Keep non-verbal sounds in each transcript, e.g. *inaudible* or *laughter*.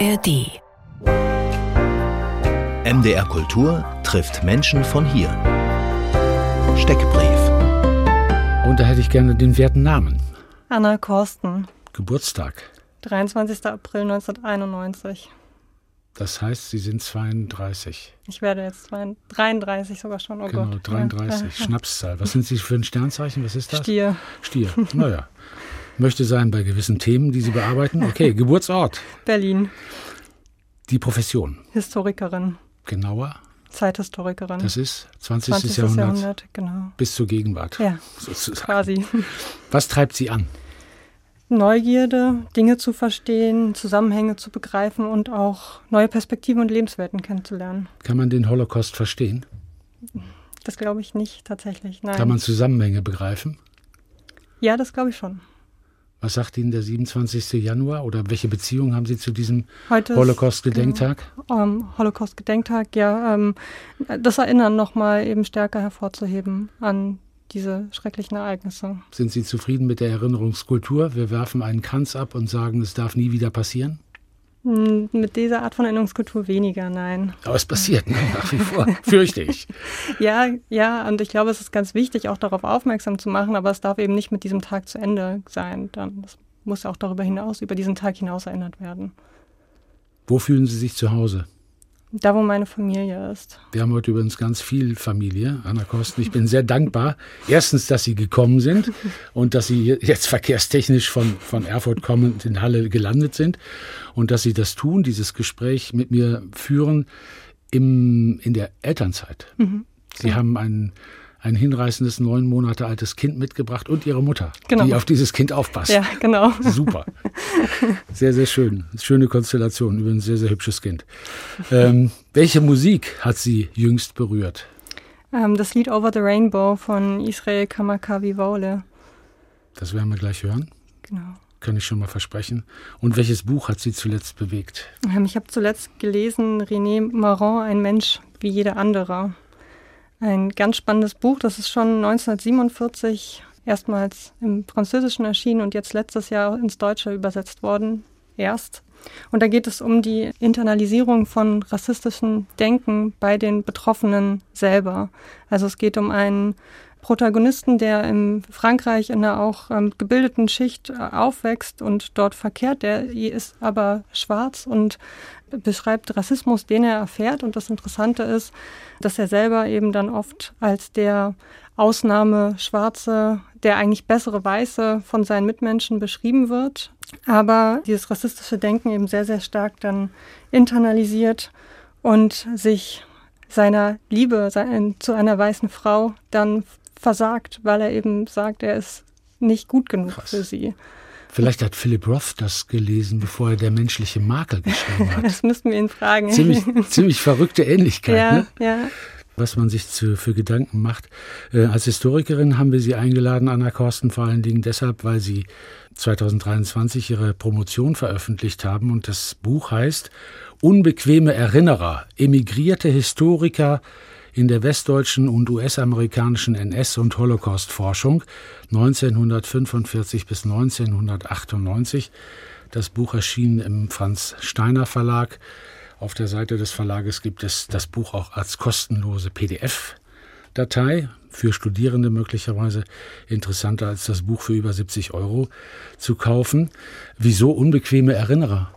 ARD. MDR Kultur trifft Menschen von hier. Steckbrief. Und da hätte ich gerne den werten Namen. Anna Korsten, Geburtstag. 23. April 1991. Das heißt, Sie sind 32. Ich werde jetzt 33 sogar schon. Oh genau, Gott. 33. Ja. Schnapszahl. Was sind Sie für ein Sternzeichen? Was ist das? Stier. Stier. Naja. Möchte sein bei gewissen Themen, die Sie bearbeiten. Okay, *laughs* Geburtsort. Berlin. Die Profession. Historikerin. Genauer. Zeithistorikerin. Das ist 20. 20. Jahrhundert, Jahrhundert, genau. bis zur Gegenwart. Ja, Sozusagen. quasi. Was treibt Sie an? Neugierde, Dinge zu verstehen, Zusammenhänge zu begreifen und auch neue Perspektiven und Lebenswelten kennenzulernen. Kann man den Holocaust verstehen? Das glaube ich nicht tatsächlich. Nein. Kann man Zusammenhänge begreifen? ja, das glaube ich schon. Was sagt Ihnen der 27. Januar oder welche Beziehung haben Sie zu diesem Holocaust-Gedenktag? ähm, Holocaust-Gedenktag, ja, ähm, das Erinnern nochmal eben stärker hervorzuheben an diese schrecklichen Ereignisse. Sind Sie zufrieden mit der Erinnerungskultur? Wir werfen einen Kranz ab und sagen, es darf nie wieder passieren? Hm, Mit dieser Art von Erinnerungskultur weniger, nein. Aber es passiert ne? nach wie vor, fürchte ich. *laughs* Ja, ja, und ich glaube, es ist ganz wichtig, auch darauf aufmerksam zu machen, aber es darf eben nicht mit diesem Tag zu Ende sein. Dann das muss auch darüber hinaus, über diesen Tag hinaus erinnert werden. Wo fühlen Sie sich zu Hause? Da, wo meine Familie ist. Wir haben heute übrigens ganz viel Familie, Anna Kosten. Ich bin sehr dankbar. Erstens, dass Sie gekommen sind und dass Sie jetzt verkehrstechnisch von, von Erfurt kommend in Halle gelandet sind und dass Sie das tun, dieses Gespräch mit mir führen im, in der Elternzeit. Sie haben ein, ein hinreißendes neun Monate altes Kind mitgebracht und Ihre Mutter, Genau. die auf dieses Kind aufpasst. Ja, genau. Super. *laughs* Sehr, sehr schön. Schöne Konstellation. Übrigens sehr, sehr hübsches Kind. Ähm, welche Musik hat Sie jüngst berührt? Ähm, das Lied Over the Rainbow von Israel Kamakawiwohle. Das werden wir gleich hören. Genau. Kann ich schon mal versprechen. Und welches Buch hat Sie zuletzt bewegt? Ähm, Ich habe zuletzt gelesen René Maron, ein Mensch wie jeder andere. Ein ganz spannendes Buch, das ist schon 1947 erstmals im Französischen erschienen und jetzt letztes Jahr ins Deutsche übersetzt worden. Erst. Und da geht es um die Internalisierung von rassistischem Denken bei den Betroffenen selber. Also es geht um einen Protagonisten, der in Frankreich in einer auch ähm, gebildeten Schicht äh, aufwächst und dort verkehrt. Der ist aber schwarz und beschreibt Rassismus, den er erfährt. Und das Interessante ist, dass er selber eben dann oft als der Ausnahme Schwarze, der eigentlich bessere Weiße von seinen Mitmenschen beschrieben wird. Aber dieses rassistische Denken eben sehr, sehr stark dann internalisiert und sich seiner Liebe zu einer weißen Frau dann versagt, weil er eben sagt, er ist nicht gut genug Krass. für sie. Vielleicht hat Philip Roth das gelesen, bevor er der menschliche Makel geschrieben hat. *laughs* Das müssten wir ihn fragen. ziemlich, ziemlich verrückte Ähnlichkeit. ja, Ne? ja. was man sich zu, für Gedanken macht. Äh, als Historikerin haben wir Sie eingeladen, Anna Korsten, vor allen Dingen deshalb, weil Sie 2023 Ihre Promotion veröffentlicht haben und das Buch heißt Unbequeme Erinnerer, emigrierte Historiker in der westdeutschen und US-amerikanischen NS- und Holocaust-Forschung 1945 bis 1998. Das Buch erschien im Franz Steiner Verlag. Auf der Seite des Verlages gibt es das Buch auch als kostenlose PDF-Datei für Studierende möglicherweise interessanter als das Buch für über 70 Euro zu kaufen. Wieso unbequeme Erinnerer?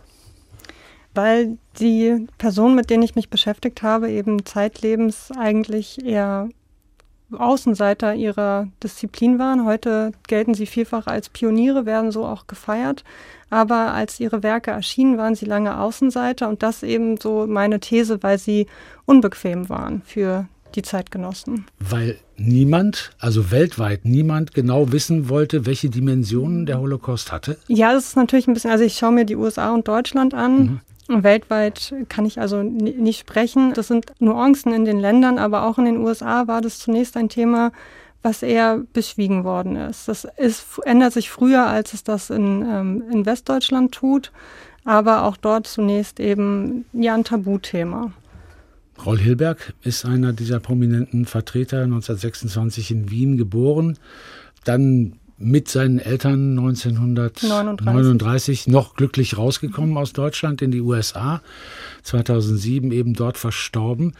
Weil die Personen, mit denen ich mich beschäftigt habe, eben zeitlebens eigentlich eher Außenseiter ihrer Disziplin waren. Heute gelten sie vielfach als Pioniere, werden so auch gefeiert. Aber als ihre Werke erschienen, waren sie lange Außenseiter und das eben so meine These, weil sie unbequem waren für die Zeitgenossen. Weil niemand, also weltweit niemand genau wissen wollte, welche Dimensionen der Holocaust hatte. Ja, das ist natürlich ein bisschen, also ich schaue mir die USA und Deutschland an. Weltweit kann ich also ni- nicht sprechen. Das sind Nuancen in den Ländern, aber auch in den USA war das zunächst ein Thema, was eher beschwiegen worden ist. Das ist, ändert sich früher, als es das in, ähm, in Westdeutschland tut, aber auch dort zunächst eben ja ein Tabuthema. Roll Hilberg ist einer dieser prominenten Vertreter, 1926 in Wien geboren, dann mit seinen Eltern 1939 noch glücklich rausgekommen aus Deutschland in die USA, 2007 eben dort verstorben.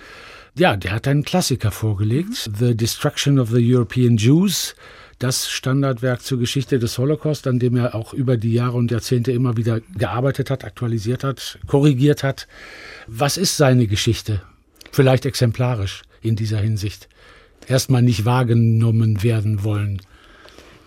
Ja, der hat einen Klassiker vorgelegt, The Destruction of the European Jews, das Standardwerk zur Geschichte des Holocaust, an dem er auch über die Jahre und Jahrzehnte immer wieder gearbeitet hat, aktualisiert hat, korrigiert hat. Was ist seine Geschichte? Vielleicht exemplarisch in dieser Hinsicht. Erstmal nicht wahrgenommen werden wollen.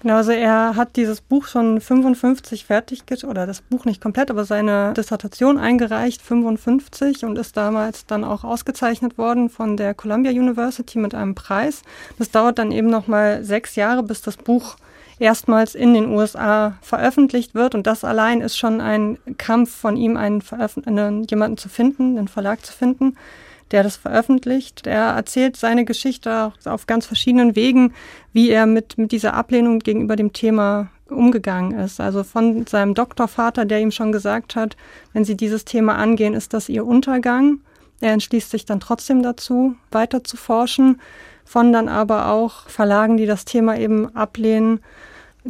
Genau, also er hat dieses Buch schon 55 fertig, oder das Buch nicht komplett, aber seine Dissertation eingereicht, 55, und ist damals dann auch ausgezeichnet worden von der Columbia University mit einem Preis. Das dauert dann eben nochmal sechs Jahre, bis das Buch erstmals in den USA veröffentlicht wird. Und das allein ist schon ein Kampf von ihm, einen, einen jemanden zu finden, einen Verlag zu finden, der das veröffentlicht. Er erzählt seine Geschichte auf ganz verschiedenen Wegen, wie er mit, mit dieser Ablehnung gegenüber dem Thema umgegangen ist. Also von seinem Doktorvater, der ihm schon gesagt hat, wenn Sie dieses Thema angehen, ist das Ihr Untergang. Er entschließt sich dann trotzdem dazu, weiter zu forschen. Von dann aber auch Verlagen, die das Thema eben ablehnen.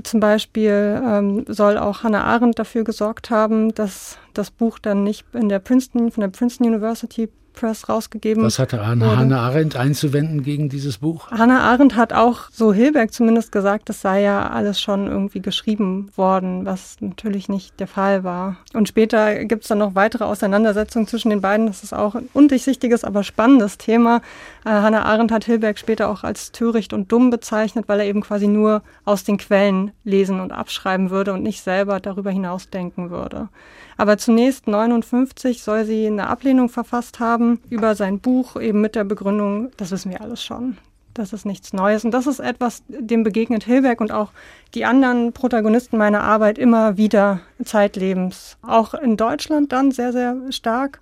Zum Beispiel ähm, soll auch Hannah Arendt dafür gesorgt haben, dass das Buch dann nicht in der Princeton, von der Princeton University Press rausgegeben. Was hatte Anna, Hannah Arendt einzuwenden gegen dieses Buch? Hannah Arendt hat auch, so Hilberg zumindest gesagt, das sei ja alles schon irgendwie geschrieben worden, was natürlich nicht der Fall war. Und später gibt es dann noch weitere Auseinandersetzungen zwischen den beiden. Das ist auch ein undurchsichtiges, aber spannendes Thema. Äh, Hannah Arendt hat Hilberg später auch als töricht und dumm bezeichnet, weil er eben quasi nur aus den Quellen lesen und abschreiben würde und nicht selber darüber hinaus denken würde. Aber zunächst 59 soll sie eine Ablehnung verfasst haben über sein Buch, eben mit der Begründung, das wissen wir alles schon. Das ist nichts Neues. Und das ist etwas, dem begegnet Hilberg und auch die anderen Protagonisten meiner Arbeit immer wieder zeitlebens. Auch in Deutschland dann sehr, sehr stark.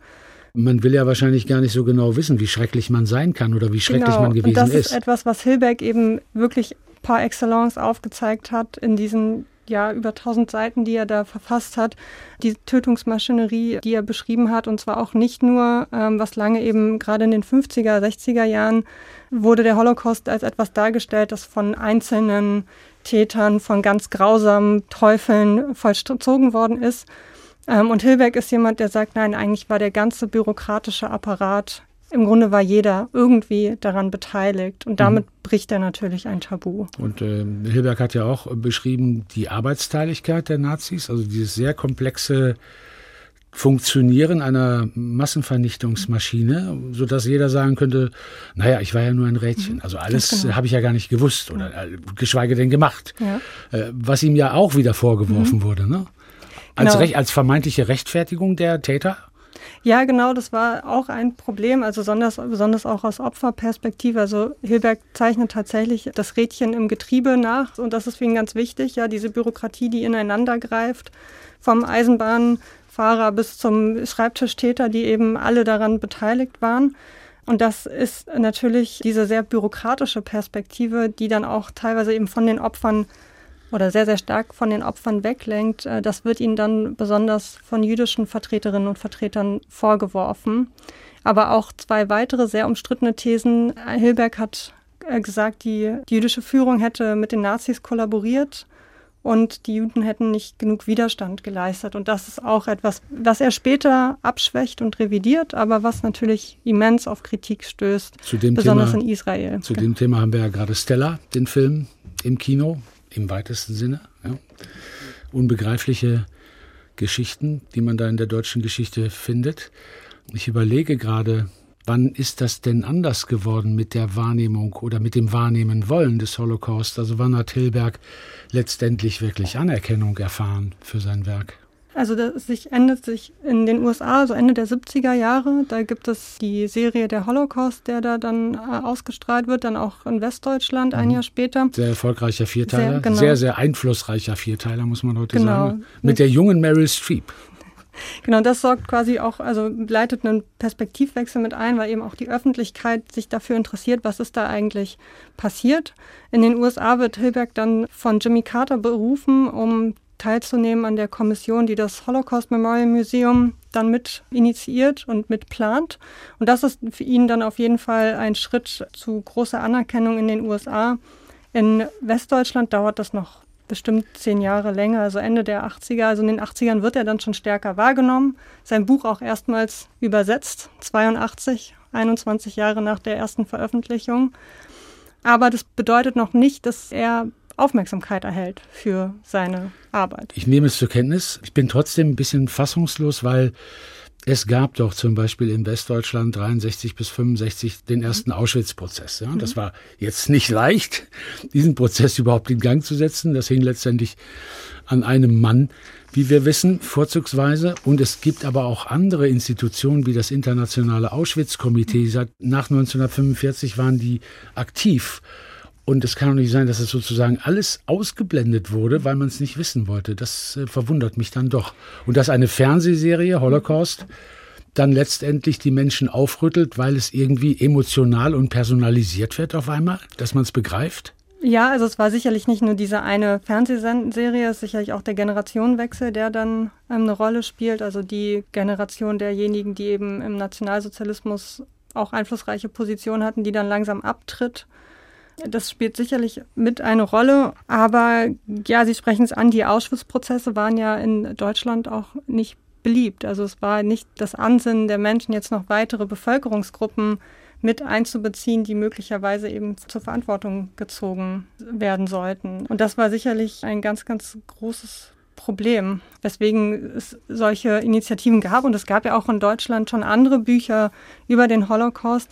Man will ja wahrscheinlich gar nicht so genau wissen, wie schrecklich man sein kann oder wie schrecklich genau. man gewesen ist. Und das ist. ist etwas, was Hilberg eben wirklich par excellence aufgezeigt hat in diesen ja, über 1000 Seiten, die er da verfasst hat, die Tötungsmaschinerie, die er beschrieben hat, und zwar auch nicht nur, ähm, was lange eben gerade in den 50er, 60er Jahren wurde der Holocaust als etwas dargestellt, das von einzelnen Tätern, von ganz grausamen Teufeln vollzogen worden ist. Ähm, und Hilberg ist jemand, der sagt, nein, eigentlich war der ganze bürokratische Apparat im Grunde war jeder irgendwie daran beteiligt und damit mhm. bricht er natürlich ein Tabu. Und äh, Hilberg hat ja auch beschrieben die Arbeitsteiligkeit der Nazis, also dieses sehr komplexe Funktionieren einer Massenvernichtungsmaschine, sodass jeder sagen könnte, naja, ich war ja nur ein Rädchen. Mhm. Also alles genau. habe ich ja gar nicht gewusst oder äh, geschweige denn gemacht. Ja. Äh, was ihm ja auch wieder vorgeworfen mhm. wurde, ne? Als, genau. als vermeintliche Rechtfertigung der Täter? Ja, genau, das war auch ein Problem, also besonders, besonders auch aus Opferperspektive. Also Hilberg zeichnet tatsächlich das Rädchen im Getriebe nach und das ist für ihn ganz wichtig, ja, diese Bürokratie, die ineinander greift, vom Eisenbahnfahrer bis zum Schreibtischtäter, die eben alle daran beteiligt waren. Und das ist natürlich diese sehr bürokratische Perspektive, die dann auch teilweise eben von den Opfern oder sehr, sehr stark von den Opfern weglenkt, äh, das wird ihnen dann besonders von jüdischen Vertreterinnen und Vertretern vorgeworfen. Aber auch zwei weitere sehr umstrittene Thesen. Hilberg hat äh, gesagt, die, die jüdische Führung hätte mit den Nazis kollaboriert und die Juden hätten nicht genug Widerstand geleistet. Und das ist auch etwas, was er später abschwächt und revidiert, aber was natürlich immens auf Kritik stößt, besonders Thema, in Israel. Zu dem Thema haben wir ja gerade Stella, den Film im Kino, im weitesten Sinne. Ja. Unbegreifliche Geschichten, die man da in der deutschen Geschichte findet. Ich überlege gerade, wann ist das denn anders geworden mit der Wahrnehmung oder mit dem Wahrnehmen wollen des Holocaust? Also wann hat Hilberg letztendlich wirklich Anerkennung erfahren für sein Werk? Also das sich ändert sich in den USA, so Ende der 70er Jahre. Da gibt es die Serie Der Holocaust, der da dann äh, ausgestrahlt wird, dann auch in Westdeutschland ein mhm. Jahr später. Sehr erfolgreicher Vierteiler, sehr, genau. sehr, sehr einflussreicher Vierteiler, muss man heute genau. sagen. Mit der jungen Meryl Streep. *laughs* Genau, das sorgt quasi auch, also leitet einen Perspektivwechsel mit ein, weil eben auch die Öffentlichkeit sich dafür interessiert, was ist da eigentlich passiert. In den USA wird Hilberg dann von Jimmy Carter berufen, um teilzunehmen an der Kommission, die das Holocaust Memorial Museum dann mit initiiert und mit plant. Und das ist für ihn dann auf jeden Fall ein Schritt zu großer Anerkennung in den USA. In Westdeutschland dauert das noch bestimmt zehn Jahre länger, also Ende der 80er. Also in den 80ern wird er dann schon stärker wahrgenommen. Sein Buch auch erstmals übersetzt, 82, 21 Jahre nach der ersten Veröffentlichung. Aber das bedeutet noch nicht, dass er Aufmerksamkeit erhält für seine Arbeit. Ich nehme es zur Kenntnis. Ich bin trotzdem ein bisschen fassungslos, weil es gab doch zum Beispiel in Westdeutschland 63 bis 65 den ersten Auschwitz-Prozess. Ja? Das mhm. war jetzt nicht leicht, diesen Prozess überhaupt in Gang zu setzen. Das hing letztendlich an einem Mann, wie wir wissen, vorzugsweise. Und es gibt aber auch andere Institutionen wie das Internationale Auschwitz-Komitee. Nach 1945 waren die aktiv und es kann doch nicht sein, dass es sozusagen alles ausgeblendet wurde, weil man es nicht wissen wollte. Das äh, verwundert mich dann doch. Und dass eine Fernsehserie, Holocaust, dann letztendlich die Menschen aufrüttelt, weil es irgendwie emotional und personalisiert wird auf einmal, dass man es begreift? Ja, also es war sicherlich nicht nur diese eine Fernsehserie, es ist sicherlich auch der Generationenwechsel, der dann ähm, eine Rolle spielt. Also die Generation derjenigen, die eben im Nationalsozialismus auch einflussreiche Positionen hatten, die dann langsam abtritt das spielt sicherlich mit eine Rolle, aber ja, Sie sprechen es an, die Auschwitz-Prozesse waren ja in Deutschland auch nicht beliebt. Also es war nicht das Ansinnen der Menschen, jetzt noch weitere Bevölkerungsgruppen mit einzubeziehen, die möglicherweise eben zur Verantwortung gezogen werden sollten. Und das war sicherlich ein ganz, ganz großes Problem, weswegen es solche Initiativen gab. Und es gab ja auch in Deutschland schon andere Bücher über den Holocaust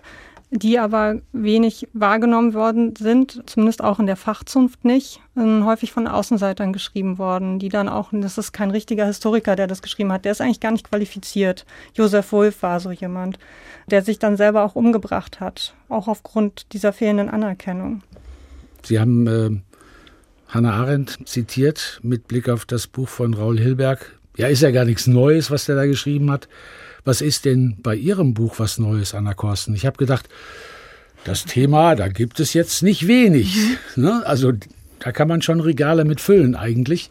die aber wenig wahrgenommen worden sind, zumindest auch in der Fachzunft nicht, häufig von Außenseitern geschrieben worden, die dann auch, das ist kein richtiger Historiker, der das geschrieben hat, der ist eigentlich gar nicht qualifiziert. Josef Wolf war so jemand, der sich dann selber auch umgebracht hat, auch aufgrund dieser fehlenden Anerkennung. Sie haben äh, Hannah Arendt zitiert mit Blick auf das Buch von Raul Hilberg. Ja, ist ja gar nichts Neues, was der da geschrieben hat. Was ist denn bei Ihrem Buch was Neues, Anna Korsten? Ich habe gedacht, das Thema, da gibt es jetzt nicht wenig. *laughs* Ne? Also da kann man schon Regale mit füllen eigentlich.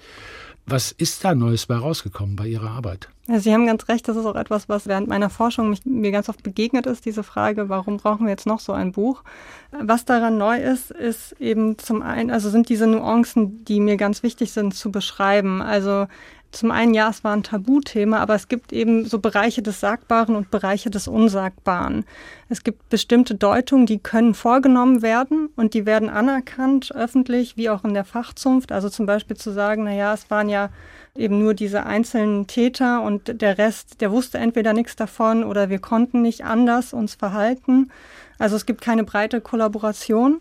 Was ist da Neues bei rausgekommen bei Ihrer Arbeit? Ja, Sie haben ganz recht, das ist auch etwas, was während meiner Forschung mich, mir ganz oft begegnet ist, diese Frage, warum brauchen wir jetzt noch so ein Buch? Was daran neu ist, ist eben zum einen, also sind diese Nuancen, die mir ganz wichtig sind zu beschreiben. Also zum einen, ja, es war ein Tabuthema, aber es gibt eben so Bereiche des Sagbaren und Bereiche des Unsagbaren. Es gibt bestimmte Deutungen, die können vorgenommen werden und die werden anerkannt, öffentlich wie auch in der Fachzunft. Also zum Beispiel zu sagen, na ja, es waren ja eben nur diese einzelnen Täter und der Rest, der wusste entweder nichts davon oder wir konnten nicht anders uns verhalten. Also es gibt keine breite Kollaboration.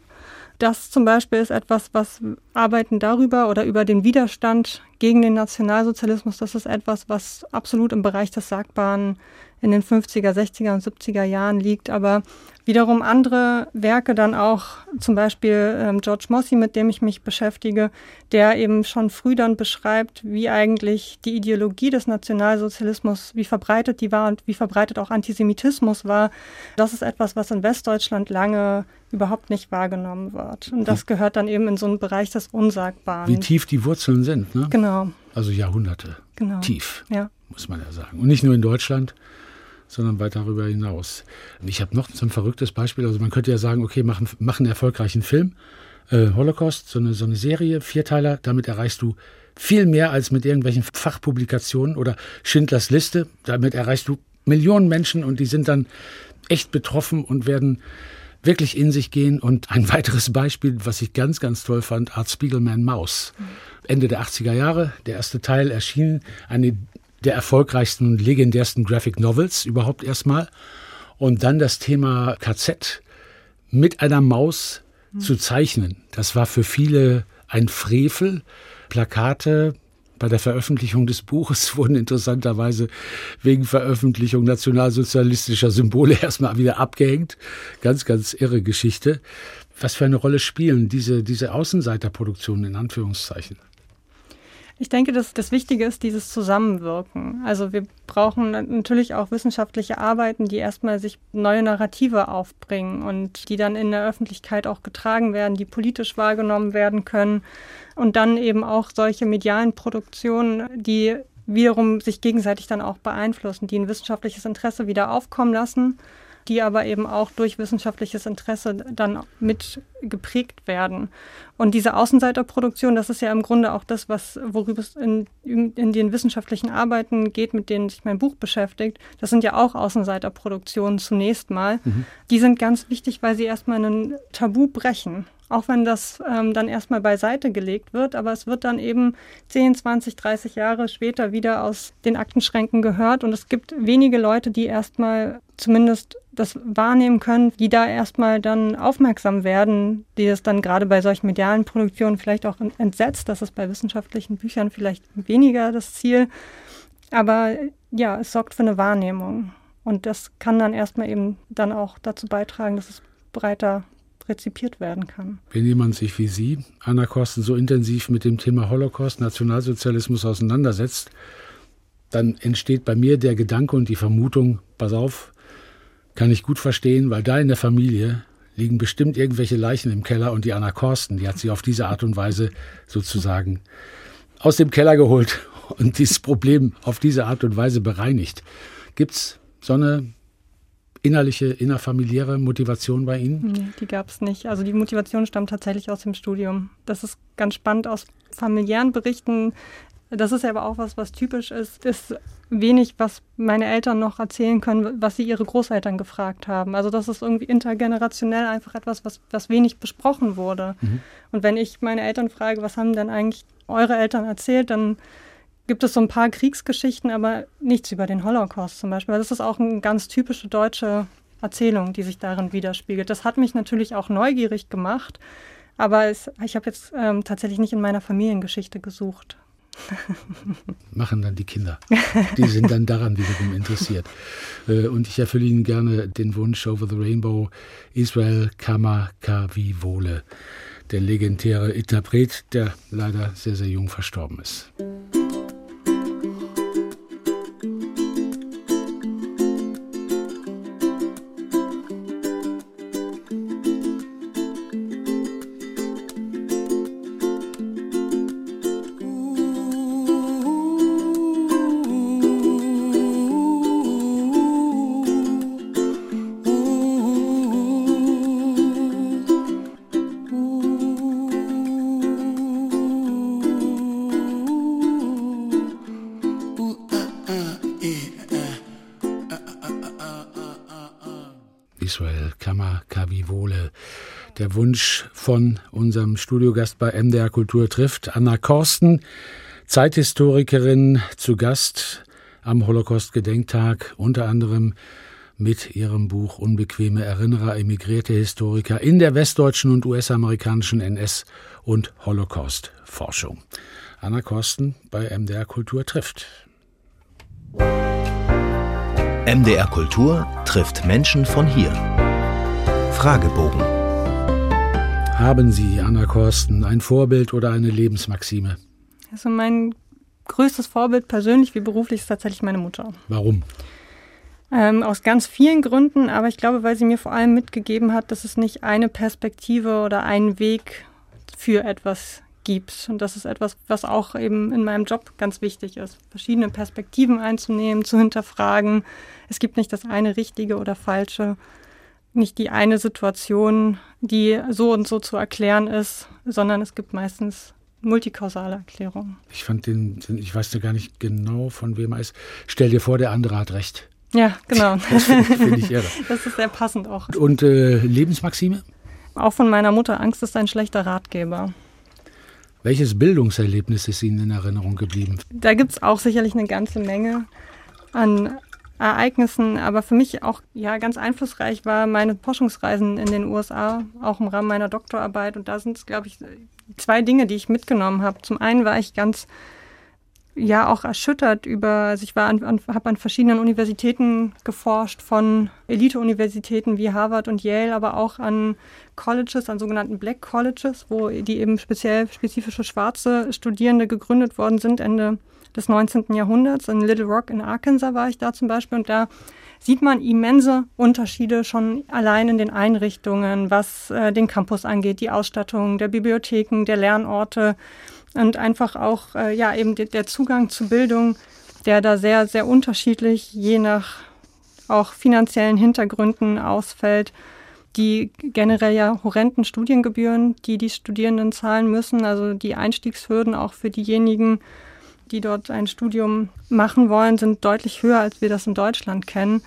Das zum Beispiel ist etwas, was Arbeiten darüber oder über den Widerstand gegen den Nationalsozialismus, das ist etwas, was absolut im Bereich des Sagbaren in den 50er, 60er und 70er Jahren liegt. Aber wiederum andere Werke dann auch, zum Beispiel ähm, George Mossy, mit dem ich mich beschäftige, der eben schon früh dann beschreibt, wie eigentlich die Ideologie des Nationalsozialismus, wie verbreitet die war und wie verbreitet auch Antisemitismus war. Das ist etwas, was in Westdeutschland lange überhaupt nicht wahrgenommen wird. Und das gehört dann eben in so einen Bereich des Unsagbaren. Wie tief die Wurzeln sind, ne? Genau. Also Jahrhunderte. Genau. Tief. Ja. Muss man ja sagen. Und nicht nur in Deutschland, sondern weit darüber hinaus. Ich habe noch so ein verrücktes Beispiel. Also man könnte ja sagen, okay, mach, mach einen erfolgreichen Film, äh, Holocaust, so eine, so eine Serie, Vierteiler, damit erreichst du viel mehr als mit irgendwelchen Fachpublikationen oder Schindlers Liste. Damit erreichst du Millionen Menschen und die sind dann echt betroffen und werden wirklich in sich gehen. Und ein *laughs* weiteres Beispiel, was ich ganz, ganz toll fand, Art Spiegelman Maus. Ende der 80er Jahre, der erste Teil erschien, eine der erfolgreichsten und legendärsten Graphic Novels überhaupt erstmal. Und dann das Thema KZ mit einer Maus mhm. zu zeichnen. Das war für viele ein Frevel. Plakate bei der Veröffentlichung des Buches *laughs* wurden interessanterweise wegen Veröffentlichung nationalsozialistischer Symbole *laughs* erstmal wieder abgehängt. Ganz, ganz irre Geschichte. Was für eine Rolle spielen diese, diese Außenseiterproduktionen in Anführungszeichen? Ich denke, dass das Wichtige ist dieses Zusammenwirken. Also wir brauchen natürlich auch wissenschaftliche Arbeiten, die erstmal sich neue Narrative aufbringen und die dann in der Öffentlichkeit auch getragen werden, die politisch wahrgenommen werden können. Und dann eben auch solche medialen Produktionen, die wiederum sich gegenseitig dann auch beeinflussen, die ein wissenschaftliches Interesse wieder aufkommen lassen die aber eben auch durch wissenschaftliches Interesse dann mit geprägt werden. Und diese Außenseiterproduktion, das ist ja im Grunde auch das, was, worüber es in, in den wissenschaftlichen Arbeiten geht, mit denen sich mein Buch beschäftigt. Das sind ja auch Außenseiterproduktionen zunächst mal. Mhm. Die sind ganz wichtig, weil sie erstmal ein Tabu brechen auch wenn das ähm, dann erstmal beiseite gelegt wird, aber es wird dann eben 10, 20, 30 Jahre später wieder aus den Aktenschränken gehört und es gibt wenige Leute, die erstmal zumindest das wahrnehmen können, die da erstmal dann aufmerksam werden, die es dann gerade bei solchen medialen Produktionen vielleicht auch entsetzt. Das ist bei wissenschaftlichen Büchern vielleicht weniger das Ziel. Aber ja, es sorgt für eine Wahrnehmung. Und das kann dann erstmal eben dann auch dazu beitragen, dass es breiter rezipiert werden kann. Wenn jemand sich wie Sie, Anna Kosten, so intensiv mit dem Thema Holocaust, Nationalsozialismus auseinandersetzt, dann entsteht bei mir der Gedanke und die Vermutung, pass auf, kann ich gut verstehen, weil da in der Familie liegen bestimmt irgendwelche Leichen im Keller und die Anna Korsten, die hat sie auf diese Art und Weise sozusagen aus dem Keller geholt *laughs* und dieses Problem auf diese Art und Weise bereinigt. Gibt es so eine innerliche, innerfamiliäre Motivation bei Ihnen? Nee, die gab es nicht. Also die Motivation stammt tatsächlich aus dem Studium. Das ist ganz spannend aus familiären Berichten. Das ist ja aber auch was, was typisch ist, ist wenig, was meine Eltern noch erzählen können, was sie ihre Großeltern gefragt haben. Also das ist irgendwie intergenerationell einfach etwas, was, was wenig besprochen wurde. Mhm. Und wenn ich meine Eltern frage, was haben denn eigentlich eure Eltern erzählt, dann gibt es so ein paar Kriegsgeschichten, aber nichts über den Holocaust zum Beispiel. Das ist auch eine ganz typische deutsche Erzählung, die sich darin widerspiegelt. Das hat mich natürlich auch neugierig gemacht, aber es, ich habe jetzt ähm, tatsächlich nicht in meiner Familiengeschichte gesucht. *laughs* Machen dann die Kinder. Die sind dann daran wiederum interessiert. Äh, und ich erfülle Ihnen gerne den Wunsch Over the Rainbow Israel Kama Kavivole, der legendäre Interpret, der leider sehr, sehr jung verstorben ist. Wunsch von unserem Studiogast bei MDR Kultur trifft, Anna Korsten, Zeithistorikerin zu Gast am Holocaust-Gedenktag, unter anderem mit ihrem Buch Unbequeme Erinnerer, emigrierte Historiker in der westdeutschen und US-amerikanischen NS- und Holocaust-Forschung. Anna Korsten bei MDR Kultur trifft. MDR Kultur trifft Menschen von hier. Fragebogen. Haben Sie, Anna Korsten, ein Vorbild oder eine Lebensmaxime? Also mein größtes Vorbild persönlich wie beruflich ist tatsächlich meine Mutter. Warum? Ähm, aus ganz vielen Gründen, aber ich glaube, weil sie mir vor allem mitgegeben hat, dass es nicht eine Perspektive oder einen Weg für etwas gibt. Und das ist etwas, was auch eben in meinem Job ganz wichtig ist, verschiedene Perspektiven einzunehmen, zu hinterfragen. Es gibt nicht das eine Richtige oder falsche, nicht die eine Situation, die so und so zu erklären ist, sondern es gibt meistens multikausale Erklärungen. Ich fand den, ich weiß ja gar nicht genau, von wem er ist. Stell dir vor, der andere hat recht. Ja, genau. *laughs* Das finde find ich irre. *laughs* Das ist sehr passend auch. Und äh, Lebensmaxime? Auch von meiner Mutter, Angst ist ein schlechter Ratgeber. Welches Bildungserlebnis ist Ihnen in Erinnerung geblieben? Da gibt es auch sicherlich eine ganze Menge an Ereignissen, aber für mich auch ja ganz einflussreich war meine Forschungsreisen in den USA, auch im Rahmen meiner Doktorarbeit. Und da sind es, glaube ich, zwei Dinge, die ich mitgenommen habe. Zum einen war ich ganz ja auch erschüttert über, also ich war an, an, habe an verschiedenen Universitäten geforscht, von Elite-Universitäten wie Harvard und Yale, aber auch an Colleges, an sogenannten Black Colleges, wo die eben speziell spezifische schwarze Studierende gegründet worden sind, Ende des 19. Jahrhunderts. In Little Rock in Arkansas war ich da zum Beispiel und da sieht man immense Unterschiede schon allein in den Einrichtungen, was äh, den Campus angeht, die Ausstattung der Bibliotheken, der Lernorte und einfach auch äh, ja eben de der Zugang zu Bildung, der da sehr sehr unterschiedlich je nach auch finanziellen Hintergründen ausfällt, die generell ja horrenden Studiengebühren, die die Studierenden zahlen müssen, also die Einstiegshürden auch für diejenigen, die dort ein Studium machen wollen, sind deutlich höher, als wir das in Deutschland kennen.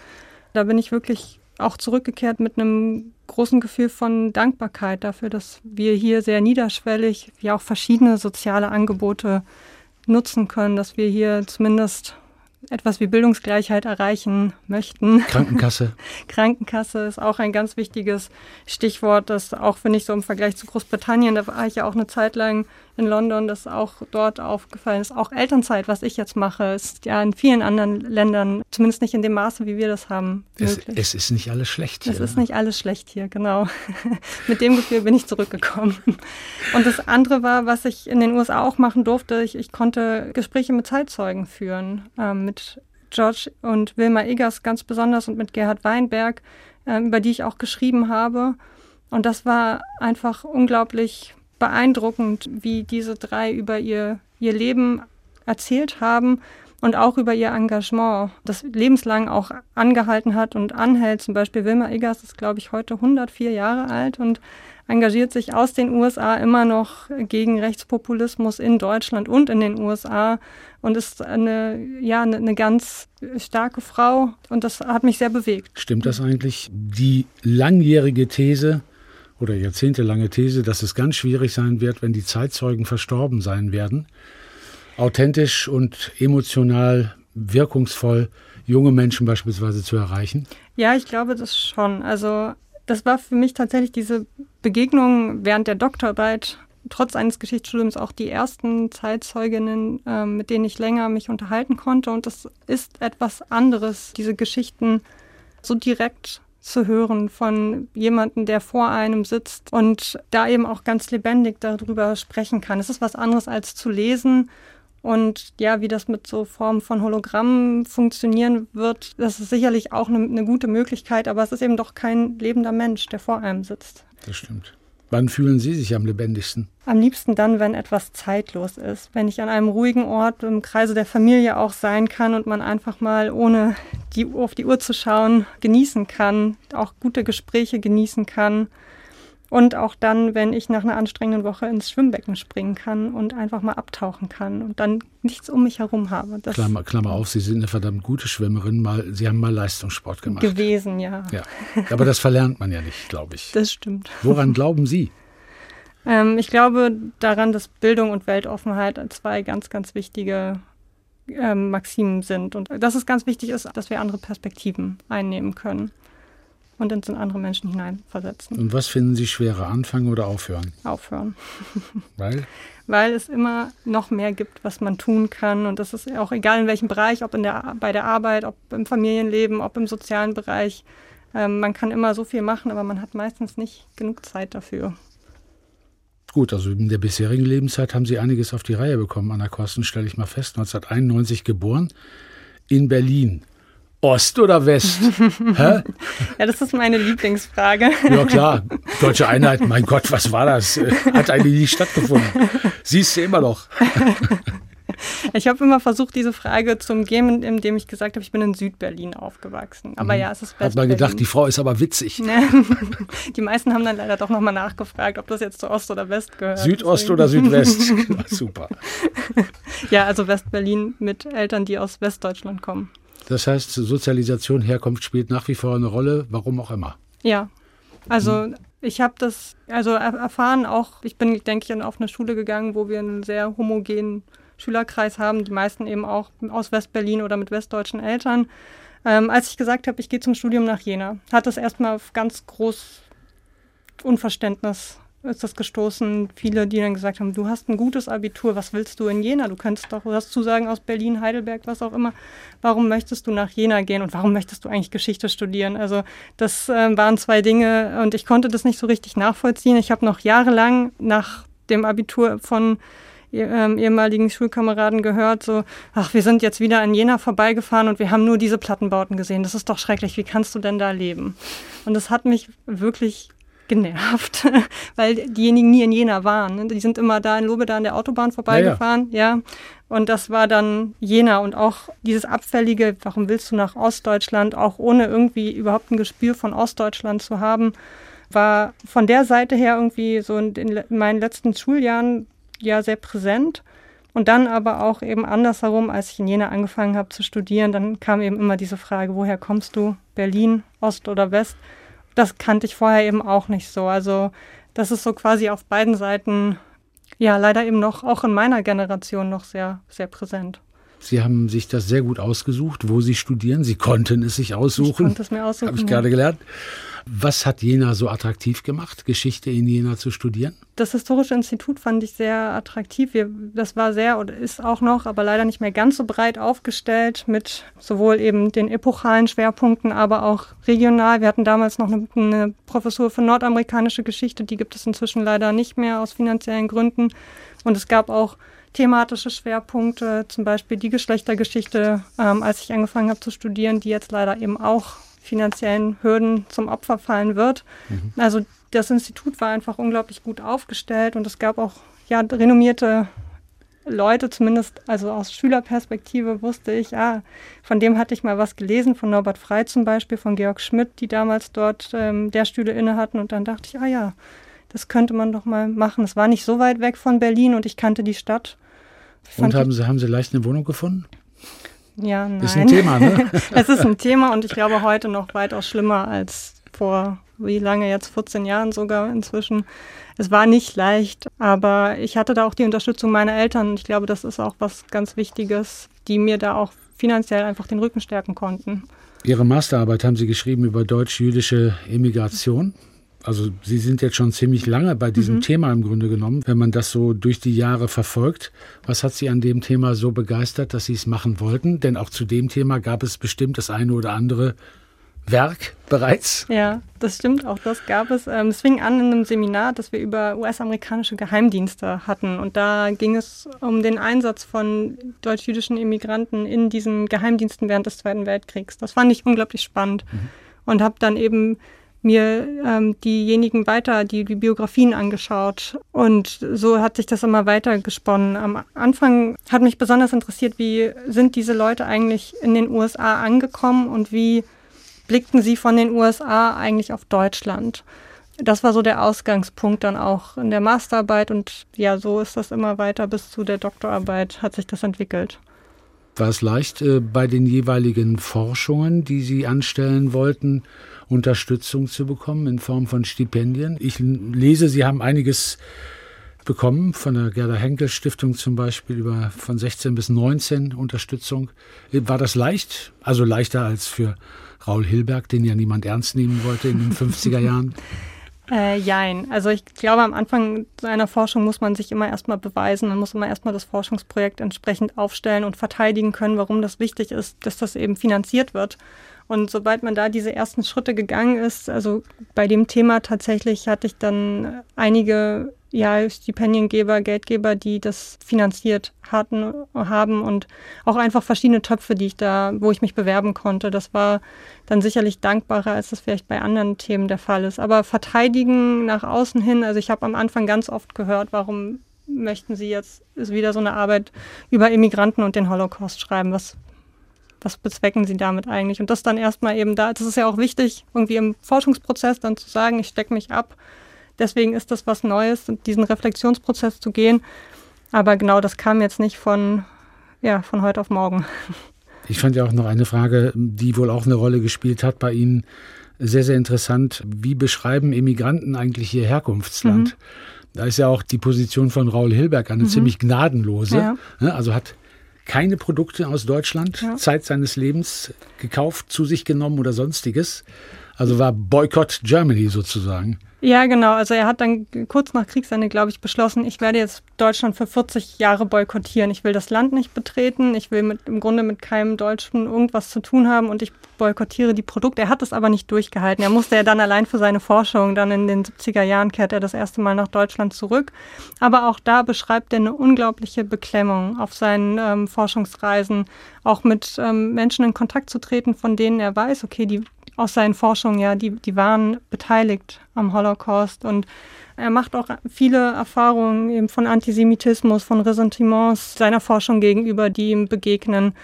Da bin ich wirklich auch zurückgekehrt mit einem großen Gefühl von Dankbarkeit dafür, dass wir hier sehr niederschwellig ja auch verschiedene soziale Angebote nutzen können, dass wir hier zumindest etwas wie Bildungsgleichheit erreichen möchten. Krankenkasse. *laughs* Krankenkasse ist auch ein ganz wichtiges Stichwort, das auch, finde ich, so im Vergleich zu Großbritannien, da war ich ja auch eine Zeit lang in London, das auch dort aufgefallen ist. Auch Elternzeit, was ich jetzt mache, ist ja in vielen anderen Ländern, zumindest nicht in dem Maße, wie wir das haben. Es, es, ist nicht alles schlecht hier. Es ist nicht alles schlecht hier, genau. *laughs* Mit dem Gefühl bin ich zurückgekommen. Und das andere war, was ich in den USA auch machen durfte, ich, ich konnte Gespräche mit Zeitzeugen führen, ähm, mit George und Wilma Eggers ganz besonders und mit Gerhard Weinberg, äh, über die ich auch geschrieben habe. Und das war einfach unglaublich beeindruckend, wie diese drei über ihr, ihr Leben erzählt haben und auch über ihr Engagement, das lebenslang auch angehalten hat und anhält. Zum Beispiel Wilma Eggers ist, glaube ich, heute 104 Jahre alt und engagiert sich aus den USA immer noch gegen Rechtspopulismus in Deutschland und in den USA und ist eine, ja, eine, eine ganz starke Frau und das hat mich sehr bewegt. Stimmt das eigentlich? Die langjährige These, oder jahrzehntelange These, dass es ganz schwierig sein wird, wenn die Zeitzeugen verstorben sein werden, authentisch und emotional wirkungsvoll junge Menschen beispielsweise zu erreichen? Ja, ich glaube das schon. Also das war für mich tatsächlich diese Begegnung während der Doktorarbeit, trotz eines Geschichtsstudiums auch die ersten Zeitzeuginnen, äh, mit denen ich länger mich unterhalten konnte. Und das ist etwas anderes, diese Geschichten so direkt zu hören von jemandem, der vor einem sitzt und da eben auch ganz lebendig darüber sprechen kann. Es ist was anderes als zu lesen. Und ja, wie das mit so Formen von Hologrammen funktionieren wird, das ist sicherlich auch eine, eine gute Möglichkeit, aber es ist eben doch kein lebender Mensch, der vor einem sitzt. Das stimmt. Wann fühlen Sie sich am lebendigsten? Am liebsten dann, wenn etwas zeitlos ist. Wenn ich an einem ruhigen Ort im Kreise der Familie auch sein kann und man einfach mal ohne die, auf die Uhr zu schauen genießen kann, auch gute Gespräche genießen kann und auch dann, wenn ich nach einer anstrengenden Woche ins Schwimmbecken springen kann und einfach mal abtauchen kann und dann nichts um mich herum habe. Das Klammer, Klammer auf, Sie sind eine verdammt gute Schwimmerin. Mal, Sie haben mal Leistungssport gemacht. Gewesen, ja. ja. Aber das verlernt man ja nicht, glaube ich. Das stimmt. Woran glauben Sie? Ähm, ich glaube daran, dass Bildung und Weltoffenheit zwei ganz, ganz wichtige ähm, Maximen sind. Und dass es ganz wichtig ist, dass wir andere Perspektiven einnehmen können und uns in andere Menschen hineinversetzen. Und was finden Sie schwerer, anfangen oder aufhören? Aufhören. *laughs* Weil? Weil es immer noch mehr gibt, was man tun kann. Und das ist auch egal in welchem Bereich, ob in der, bei der Arbeit, ob im Familienleben, ob im sozialen Bereich. Ähm, man kann immer so viel machen, aber man hat meistens nicht genug Zeit dafür. Gut, also in der bisherigen Lebenszeit haben Sie einiges auf die Reihe bekommen, Anna Kosten, stelle ich mal fest. 1991 geboren in Berlin. Ost oder West? *laughs* Ja, das ist meine Lieblingsfrage. Ja klar, deutsche Einheit, mein Gott, was war das? Hat eigentlich nie stattgefunden. Siehst du immer noch. *laughs* Ich habe immer versucht, diese Frage zu umgehen, indem ich gesagt habe, ich bin in Südberlin aufgewachsen. Aber mhm. ja, es ist Hat man gedacht, die Frau ist aber witzig. *laughs* die meisten haben dann leider doch nochmal nachgefragt, ob das jetzt zu Ost oder West gehört. Südost deswegen. oder Südwest? Super. Ja, also Westberlin mit Eltern, die aus Westdeutschland kommen. Das heißt, Sozialisation, Herkunft spielt nach wie vor eine Rolle, warum auch immer. Ja, also hm. ich habe das also erfahren auch, ich bin, denke ich, auf eine Schule gegangen, wo wir einen sehr homogenen Schülerkreis haben, die meisten eben auch aus Westberlin oder mit westdeutschen Eltern. Ähm, als ich gesagt habe, ich gehe zum Studium nach Jena, hat das erstmal auf ganz groß Unverständnis ist das gestoßen. Viele, die dann gesagt haben, du hast ein gutes Abitur, was willst du in Jena? Du könntest doch, du hast Zusagen aus Berlin, Heidelberg, was auch immer. Warum möchtest du nach Jena gehen und warum möchtest du eigentlich Geschichte studieren? Also das äh, waren zwei Dinge und ich konnte das nicht so richtig nachvollziehen. Ich habe noch jahrelang nach dem Abitur von ähm, ehemaligen Schulkameraden gehört, so, ach, wir sind jetzt wieder an Jena vorbeigefahren und wir haben nur diese Plattenbauten gesehen. Das ist doch schrecklich. Wie kannst du denn da leben? Und das hat mich wirklich genervt, *laughs* weil diejenigen nie in Jena waren. Ne? Die sind immer da in Lobe da an der Autobahn vorbeigefahren, ja, ja. ja. Und das war dann Jena und auch dieses abfällige, warum willst du nach Ostdeutschland, auch ohne irgendwie überhaupt ein Gespür von Ostdeutschland zu haben, war von der Seite her irgendwie so in, in meinen letzten Schuljahren ja sehr präsent. Und dann aber auch eben andersherum, als ich in Jena angefangen habe zu studieren, dann kam eben immer diese Frage, woher kommst du? Berlin, Ost oder West? Das kannte ich vorher eben auch nicht so. Also das ist so quasi auf beiden Seiten, ja, leider eben noch, auch in meiner Generation noch sehr, sehr präsent. Sie haben sich das sehr gut ausgesucht, wo Sie studieren. Sie konnten es sich aussuchen. Ich konnte es mir aussuchen. Habe ich gerade gelernt. Was hat Jena so attraktiv gemacht, Geschichte in Jena zu studieren? Das Historische Institut fand ich sehr attraktiv. Wir, das war sehr oder ist auch noch, aber leider nicht mehr ganz so breit aufgestellt mit sowohl eben den epochalen Schwerpunkten, aber auch regional. Wir hatten damals noch eine, eine Professur für nordamerikanische Geschichte, die gibt es inzwischen leider nicht mehr aus finanziellen Gründen. Und es gab auch thematische Schwerpunkte, zum Beispiel die Geschlechtergeschichte, ähm, als ich angefangen habe zu studieren, die jetzt leider eben auch finanziellen Hürden zum Opfer fallen wird. Mhm. Also das Institut war einfach unglaublich gut aufgestellt und es gab auch ja renommierte Leute, zumindest also aus Schülerperspektive wusste ich, ah, von dem hatte ich mal was gelesen, von Norbert Frey zum Beispiel, von Georg Schmidt, die damals dort ähm, der Stühle inne hatten und dann dachte ich, ah ja, das könnte man doch mal machen. Es war nicht so weit weg von Berlin und ich kannte die Stadt. Und haben Sie, haben Sie leicht eine Wohnung gefunden? Ja, nein. Ist ein Thema, ne? *laughs* es ist ein Thema und ich glaube heute noch weitaus schlimmer als vor, wie lange jetzt, 14 Jahren sogar inzwischen. Es war nicht leicht, aber ich hatte da auch die Unterstützung meiner Eltern und ich glaube, das ist auch was ganz Wichtiges, die mir da auch finanziell einfach den Rücken stärken konnten. Ihre Masterarbeit haben Sie geschrieben über deutsch-jüdische Emigration also Sie sind jetzt schon ziemlich lange bei diesem mhm. Thema im Grunde genommen, wenn man das so durch die Jahre verfolgt. Was hat Sie an dem Thema so begeistert, dass Sie es machen wollten? Denn auch zu dem Thema gab es bestimmt das eine oder andere Werk bereits. Ja, das stimmt, auch das gab es. Ähm, es fing an in einem Seminar, das wir über US-amerikanische Geheimdienste hatten. Und da ging es um den Einsatz von deutsch-jüdischen Immigranten in diesen Geheimdiensten während des Zweiten Weltkriegs. Das fand ich unglaublich spannend. Mhm. Und habe dann eben mir ähm, diejenigen weiter, die, die Biografien angeschaut. Und so hat sich das immer weiter gesponnen. Am Anfang hat mich besonders interessiert, wie sind diese Leute eigentlich in den USA angekommen und wie blickten sie von den USA eigentlich auf Deutschland. Das war so der Ausgangspunkt dann auch in der Masterarbeit und ja, so ist das immer weiter bis zu der Doktorarbeit hat sich das entwickelt. War es leicht, äh, bei den jeweiligen Forschungen, die Sie anstellen wollten, Unterstützung zu bekommen in Form von Stipendien? Ich lese, Sie haben einiges bekommen von der Gerda Henkel Stiftung zum Beispiel über von 16 bis 19 Unterstützung. War das leicht? Also leichter als für Raul Hilberg, den ja niemand ernst nehmen wollte in den *laughs* 50er Jahren? Äh, jein. Also ich glaube, am Anfang einer Forschung muss man sich immer erstmal beweisen. Man muss immer erstmal das Forschungsprojekt entsprechend aufstellen und verteidigen können, warum das wichtig ist, dass das eben finanziert wird. Und sobald man da diese ersten Schritte gegangen ist, also bei dem Thema tatsächlich hatte ich dann einige ja, Stipendiengeber, Geldgeber, die das finanziert hatten, haben und auch einfach verschiedene Töpfe, die ich da, wo ich mich bewerben konnte. Das war dann sicherlich dankbarer, als das vielleicht bei anderen Themen der Fall ist. Aber verteidigen nach außen hin, also ich habe am Anfang ganz oft gehört, warum möchten Sie jetzt wieder so eine Arbeit über Immigranten und den Holocaust schreiben? Was, was bezwecken sie damit eigentlich? Und das dann erstmal eben da, das ist ja auch wichtig, irgendwie im Forschungsprozess dann zu sagen, ich stecke mich ab. Deswegen ist das was Neues, diesen Reflexionsprozess zu gehen. Aber genau das kam jetzt nicht von, ja, von heute auf morgen. Ich fand ja auch noch eine Frage, die wohl auch eine Rolle gespielt hat bei Ihnen, sehr, sehr interessant. Wie beschreiben Immigranten eigentlich ihr Herkunftsland? Mhm. Da ist ja auch die Position von Raul Hilberg eine mhm. ziemlich gnadenlose. Ja. Ne, also hat keine Produkte aus Deutschland ja. Zeit seines Lebens gekauft, zu sich genommen oder sonstiges. Also war Boycott Germany sozusagen. Ja, genau. Also er hat dann kurz nach Kriegsende, glaube ich, beschlossen, ich werde jetzt Deutschland für 40 Jahre boykottieren. Ich will das Land nicht betreten. Ich will mit, im Grunde mit keinem Deutschen irgendwas zu tun haben und ich boykottiere die Produkte. Er hat es aber nicht durchgehalten. Er musste ja dann allein für seine Forschung, dann in den 70er Jahren kehrt er das erste Mal nach Deutschland zurück. Aber auch da beschreibt er eine unglaubliche Beklemmung auf seinen ähm, Forschungsreisen, auch mit ähm, Menschen in Kontakt zu treten, von denen er weiß, okay, die aus seinen Forschungen, ja, die, die waren beteiligt am Holocaust und er macht auch viele Erfahrungen eben von Antisemitismus, von Ressentiments seiner Forschung gegenüber, die ihm begegnen,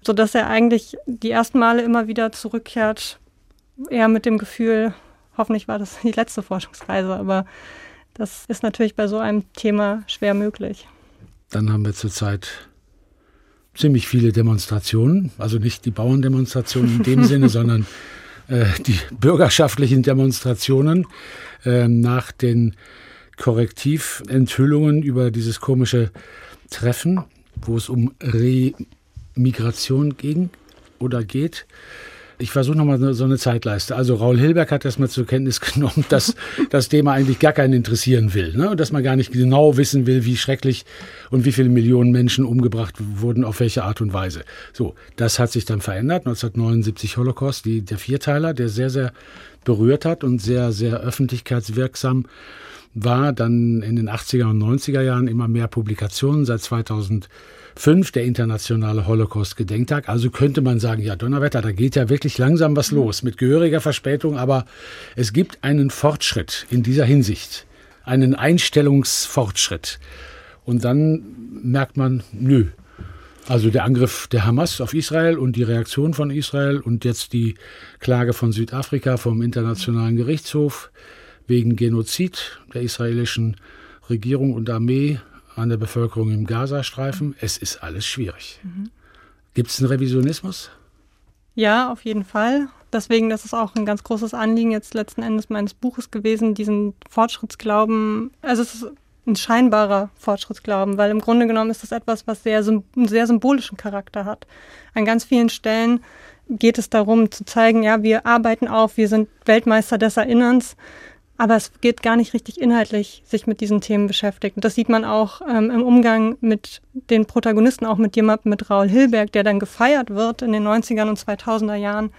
sodass er eigentlich die ersten Male immer wieder zurückkehrt, eher mit dem Gefühl, hoffentlich war das *laughs* die letzte Forschungsreise, aber das ist natürlich bei so einem Thema schwer möglich. Dann haben wir zurzeit ziemlich viele Demonstrationen, also nicht die Bauerndemonstrationen in dem *laughs* Sinne, sondern äh, die bürgerschaftlichen Demonstrationen äh, nach den Korrektiventhüllungen über dieses komische Treffen, wo es um Remigration ging oder geht. Ich versuche nochmal so eine Zeitleiste. Also Raul Hilberg hat erstmal zur Kenntnis *laughs* genommen, dass das Thema eigentlich gar keinen interessieren will. Ne? Und dass man gar nicht genau wissen will, wie schrecklich und wie viele Millionen Menschen umgebracht wurden, auf welche Art und Weise. So, das hat sich dann verändert. 1979 Holocaust, die, der Vierteiler, der sehr, sehr berührt hat und sehr, sehr öffentlichkeitswirksam war. Dann in den 80er und 90er Jahren immer mehr Publikationen. Seit 2000 5, der internationale Holocaust-Gedenktag. Also könnte man sagen, ja, Donnerwetter, da geht ja wirklich langsam was los, mit gehöriger Verspätung, aber es gibt einen Fortschritt in dieser Hinsicht, einen Einstellungsfortschritt. Und dann merkt man, nö. Also der Angriff der Hamas auf Israel und die Reaktion von Israel und jetzt die Klage von Südafrika vom Internationalen Gerichtshof wegen Genozid der israelischen Regierung und Armee an der Bevölkerung im Gazastreifen. Es ist alles schwierig. Mhm. Gibt es einen Revisionismus? Ja, auf jeden Fall. Deswegen, das ist auch ein ganz großes Anliegen jetzt letzten Endes meines Buches gewesen, diesen Fortschrittsglauben. Also es ist ein scheinbarer Fortschrittsglauben, weil im Grunde genommen ist das etwas, was sehr, einen sehr symbolischen Charakter hat. An ganz vielen Stellen geht es darum zu zeigen, ja, wir arbeiten auf, wir sind Weltmeister des Erinnerns aber es geht gar nicht richtig inhaltlich, sich mit diesen Themen beschäftigt. Und das sieht man auch ähm, im Umgang mit den Protagonisten, auch mit jemandem, mit Raul Hilberg, der dann gefeiert wird in den 90er und 2000er Jahren,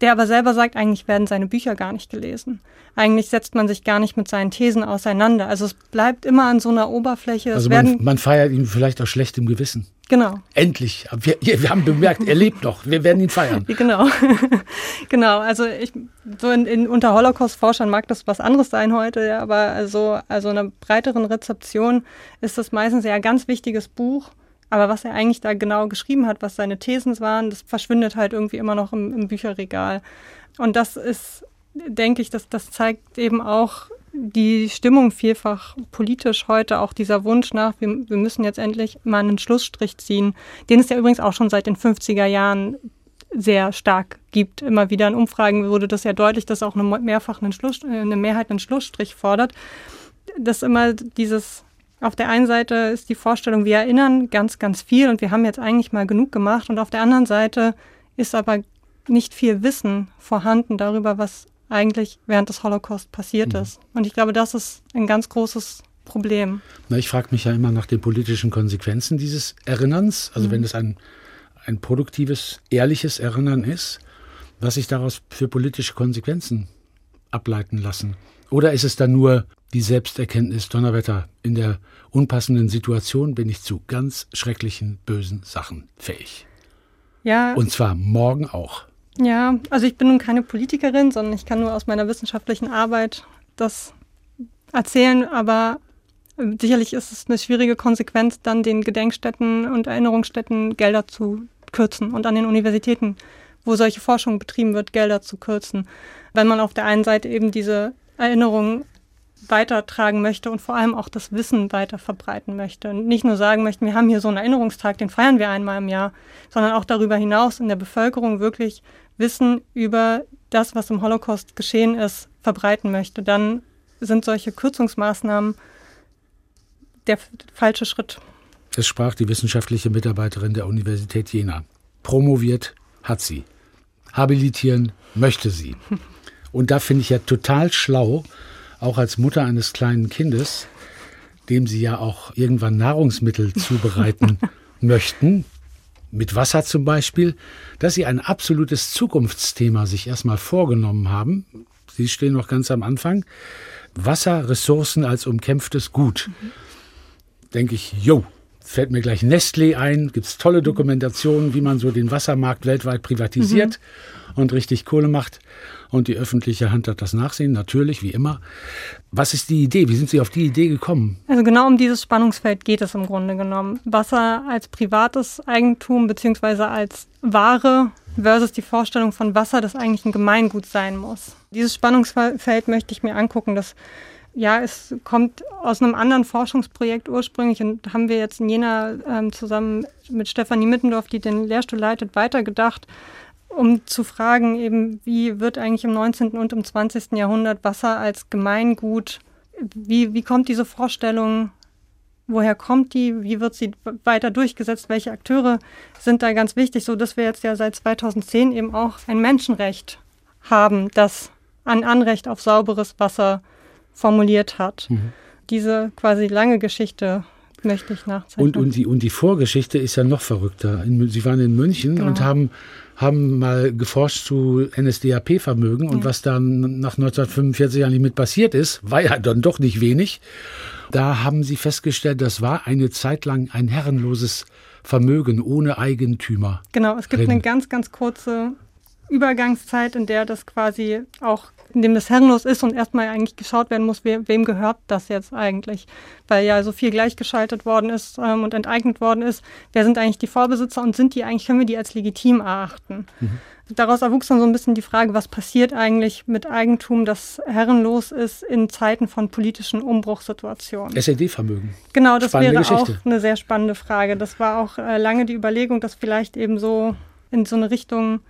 der aber selber sagt, eigentlich werden seine Bücher gar nicht gelesen. Eigentlich setzt man sich gar nicht mit seinen Thesen auseinander. Also es bleibt immer an so einer Oberfläche. Also man, man, feiert ihn vielleicht aus schlechtem Gewissen. Genau. Endlich. Wir, wir haben bemerkt, er lebt noch. Wir werden ihn feiern. *laughs* Genau. *laughs* genau. Also ich, so in, in, unter Holocaust-Forschern mag das was anderes sein heute, ja, aber also, also einer breiteren Rezeption ist das meistens ja ein ganz wichtiges Buch aber was er eigentlich da genau geschrieben hat, was seine Thesen waren, das verschwindet halt irgendwie immer noch im, im Bücherregal. Und das ist, denke ich, das, das zeigt eben auch die Stimmung vielfach politisch heute, auch dieser Wunsch nach, wir, wir müssen jetzt endlich mal einen Schlussstrich ziehen, den es ja übrigens auch schon seit den 50er Jahren sehr stark gibt. Immer wieder in Umfragen wurde das ja deutlich, dass auch eine mehrfach einen Schluss, eine Mehrheit einen Schlussstrich fordert. Dass immer dieses auf der einen Seite ist die Vorstellung, wir erinnern ganz, ganz viel und wir haben jetzt eigentlich mal genug gemacht. Und auf der anderen Seite ist aber nicht viel Wissen vorhanden darüber, was eigentlich während des Holocaust passiert mhm. ist. Und ich glaube, das ist ein ganz großes Problem. Na, ich frage mich ja immer nach den politischen Konsequenzen dieses Erinnerns. Also mhm. wenn es ein, ein produktives, ehrliches Erinnern ist, was sich daraus für politische Konsequenzen ableiten lassen. Oder ist es dann nur die Selbsterkenntnis, Donnerwetter, in der unpassenden Situation bin ich zu ganz schrecklichen, bösen Sachen fähig. Ja. Und zwar morgen auch. Ja, also ich bin nun keine Politikerin, sondern ich kann nur aus meiner wissenschaftlichen Arbeit das erzählen, aber sicherlich ist es eine schwierige Konsequenz, dann den Gedenkstätten und Erinnerungsstätten Gelder zu kürzen und an den Universitäten, wo solche Forschung betrieben wird, Gelder zu kürzen. Wenn man auf der einen Seite eben diese Erinnerungen weitertragen möchte und vor allem auch das Wissen weiter verbreiten möchte. Und nicht nur sagen möchten, wir haben hier so einen Erinnerungstag, den feiern wir einmal im Jahr, sondern auch darüber hinaus in der Bevölkerung wirklich Wissen über das, was im Holocaust geschehen ist, verbreiten möchte. Dann sind solche Kürzungsmaßnahmen der falsche Schritt. Es sprach die wissenschaftliche Mitarbeiterin der Universität Jena. Promoviert hat sie. Habilitieren möchte sie. *laughs* Und da finde ich ja total schlau, auch als Mutter eines kleinen Kindes, dem Sie ja auch irgendwann Nahrungsmittel *laughs* zubereiten möchten, mit Wasser zum Beispiel, dass Sie ein absolutes Zukunftsthema sich erstmal vorgenommen haben. Sie stehen noch ganz am Anfang. Wasserressourcen als umkämpftes Gut. Mhm. Denke ich, jo, fällt mir gleich Nestlé ein, gibt es tolle Dokumentationen, wie man so den Wassermarkt weltweit privatisiert mhm. Und richtig Kohle macht. Und die öffentliche Hand hat das Nachsehen, natürlich, wie immer. Was ist die Idee? Wie sind Sie auf die Idee gekommen? Also genau um dieses Spannungsfeld geht es im Grunde genommen. Wasser als privates Eigentum beziehungsweise als Ware versus die Vorstellung von Wasser, das eigentlich ein Gemeingut sein muss. Dieses Spannungsfeld möchte ich mir angucken. Das ja, es kommt aus einem anderen Forschungsprojekt ursprünglich und haben wir jetzt in Jena ähm, zusammen mit Stefanie Mittendorf, die den Lehrstuhl leitet, weitergedacht, um zu fragen, eben, wie wird eigentlich im 19. und im 20. Jahrhundert Wasser als Gemeingut, wie, wie kommt diese Vorstellung, woher kommt die, wie wird sie weiter durchgesetzt, welche Akteure sind da ganz wichtig, so dass wir jetzt ja seit 2010 eben auch ein Menschenrecht haben, das ein Anrecht auf sauberes Wasser formuliert hat. Mhm. Diese quasi lange Geschichte möchte ich nachzeichnen. Und, und, die, und die Vorgeschichte ist ja noch verrückter. In, Sie waren in München genau. und haben, haben mal geforscht zu NSDAP-Vermögen und ja. was dann nach 1945 eigentlich mit passiert ist, war ja dann doch nicht wenig. Da haben Sie festgestellt, das war eine Zeit lang ein herrenloses Vermögen ohne Eigentümer. Genau, es gibt drin. eine ganz, ganz kurze Übergangszeit, in der das quasi auch in dem das herrenlos ist und erstmal eigentlich geschaut werden muss, we wem gehört das jetzt eigentlich, weil ja so viel gleichgeschaltet worden ist ähm, und enteignet worden ist. Wer sind eigentlich die Vorbesitzer und sind die eigentlich, können wir die als legitim erachten? Mhm. Daraus erwuchs dann so ein bisschen die Frage, was passiert eigentlich mit Eigentum, das herrenlos ist in Zeiten von politischen Umbruchssituationen. SED-Vermögen. Genau, das spannende wäre Geschichte. auch eine sehr spannende Frage. Das war auch äh, lange die Überlegung, das vielleicht eben so in so eine Richtung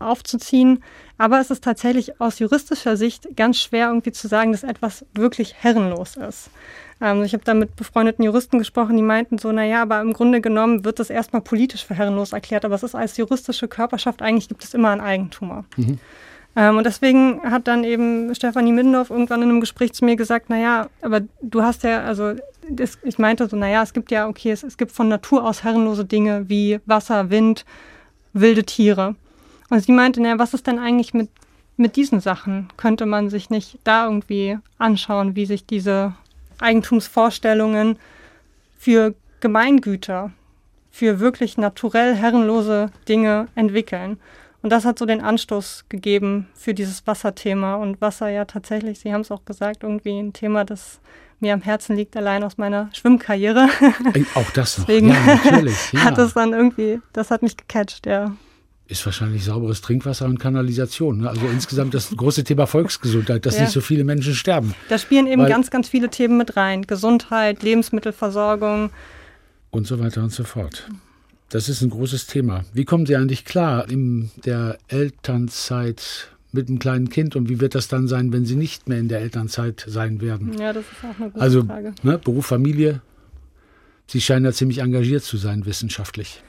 aufzuziehen. Aber es ist tatsächlich aus juristischer Sicht ganz schwer irgendwie zu sagen, dass etwas wirklich herrenlos ist. Ähm, ich habe da mit befreundeten Juristen gesprochen, die meinten so, naja, aber im Grunde genommen wird das erstmal politisch für herrenlos erklärt, aber es ist als juristische Körperschaft, eigentlich gibt es immer einen Eigentumer. Mhm. Ähm, und deswegen hat dann eben Stefanie Middendorf irgendwann in einem Gespräch zu mir gesagt, naja, aber du hast ja, also das, ich meinte so, naja, es gibt ja, okay, es, es gibt von Natur aus herrenlose Dinge wie Wasser, Wind, wilde Tiere. Und sie meinte, naja, was ist denn eigentlich mit, mit diesen Sachen? Könnte man sich nicht da irgendwie anschauen, wie sich diese Eigentumsvorstellungen für Gemeingüter, für wirklich naturell herrenlose Dinge entwickeln? Und das hat so den Anstoß gegeben für dieses Wasserthema. Und Wasser ja tatsächlich, Sie haben es auch gesagt, irgendwie ein Thema, das mir am Herzen liegt, allein aus meiner Schwimmkarriere. Auch das noch. Deswegen ja, natürlich. *laughs* Ja. hat es dann irgendwie, das hat mich gecatcht, ja ist wahrscheinlich sauberes Trinkwasser und Kanalisation. Ne? Also insgesamt das große Thema Volksgesundheit, dass ja. nicht so viele Menschen sterben. Da spielen eben Weil, ganz, ganz viele Themen mit rein. Gesundheit, Lebensmittelversorgung. Und so weiter und so fort. Das ist ein großes Thema. Wie kommen Sie eigentlich klar in der Elternzeit mit einem kleinen Kind und wie wird das dann sein, wenn Sie nicht mehr in der Elternzeit sein werden? Ja, das ist auch eine gute also, Frage. Also ne, Beruf, Familie. Sie scheinen ja ziemlich engagiert zu sein wissenschaftlich.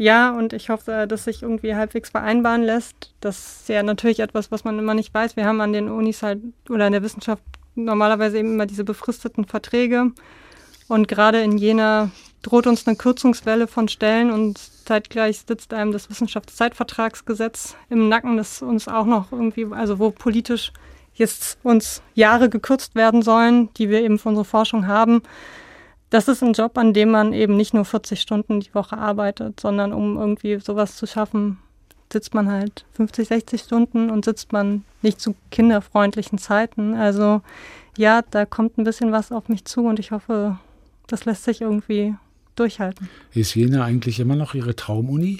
Ja, und ich hoffe, dass sich irgendwie halbwegs vereinbaren lässt. Das ist ja natürlich etwas, was man immer nicht weiß. Wir haben an den Unis halt oder in der Wissenschaft normalerweise eben immer diese befristeten Verträge. Und gerade in Jena droht uns eine Kürzungswelle von Stellen und zeitgleich sitzt einem das Wissenschaftszeitvertragsgesetz im Nacken, das uns auch noch irgendwie, also wo politisch jetzt uns Jahre gekürzt werden sollen, die wir eben für unsere Forschung haben das ist ein Job, an dem man eben nicht nur 40 Stunden die Woche arbeitet, sondern um irgendwie sowas zu schaffen, sitzt man halt 50, 60 Stunden und sitzt man nicht zu kinderfreundlichen Zeiten. Also ja, da kommt ein bisschen was auf mich zu und ich hoffe, das lässt sich irgendwie durchhalten. Ist Jena eigentlich immer noch Ihre Traumuni?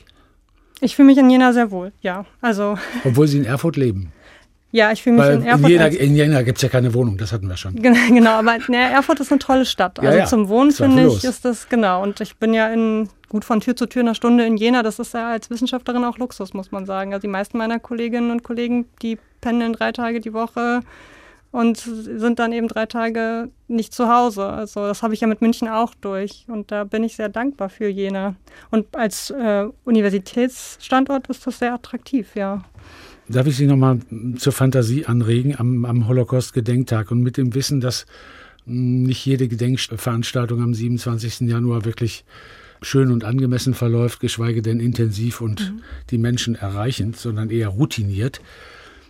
Ich fühle mich in Jena sehr wohl, ja. Also Obwohl Sie in Erfurt leben. Ja, ich fühle mich Weil in Erfurt. In Jena, in Jena gibt es ja keine Wohnung, das hatten wir schon. *laughs* Genau, aber ja, Erfurt ist eine tolle Stadt. Also ja, ja. zum Wohnen finde ich ist das, genau. Und ich bin ja in, gut von Tür zu Tür eine Stunde in Jena. Das ist ja als Wissenschaftlerin auch Luxus, muss man sagen. Also die meisten meiner Kolleginnen und Kollegen, die pendeln drei Tage die Woche und sind dann eben drei Tage nicht zu Hause. Also das habe ich ja mit München auch durch. Und da bin ich sehr dankbar für Jena. Und als äh, Universitätsstandort ist das sehr attraktiv, ja. Darf ich Sie nochmal zur Fantasie anregen am, am Holocaust-Gedenktag und mit dem Wissen, dass hm, nicht jede Gedenkveranstaltung am 27. Januar wirklich schön und angemessen verläuft, geschweige denn intensiv und mhm. die Menschen erreichend, sondern eher routiniert.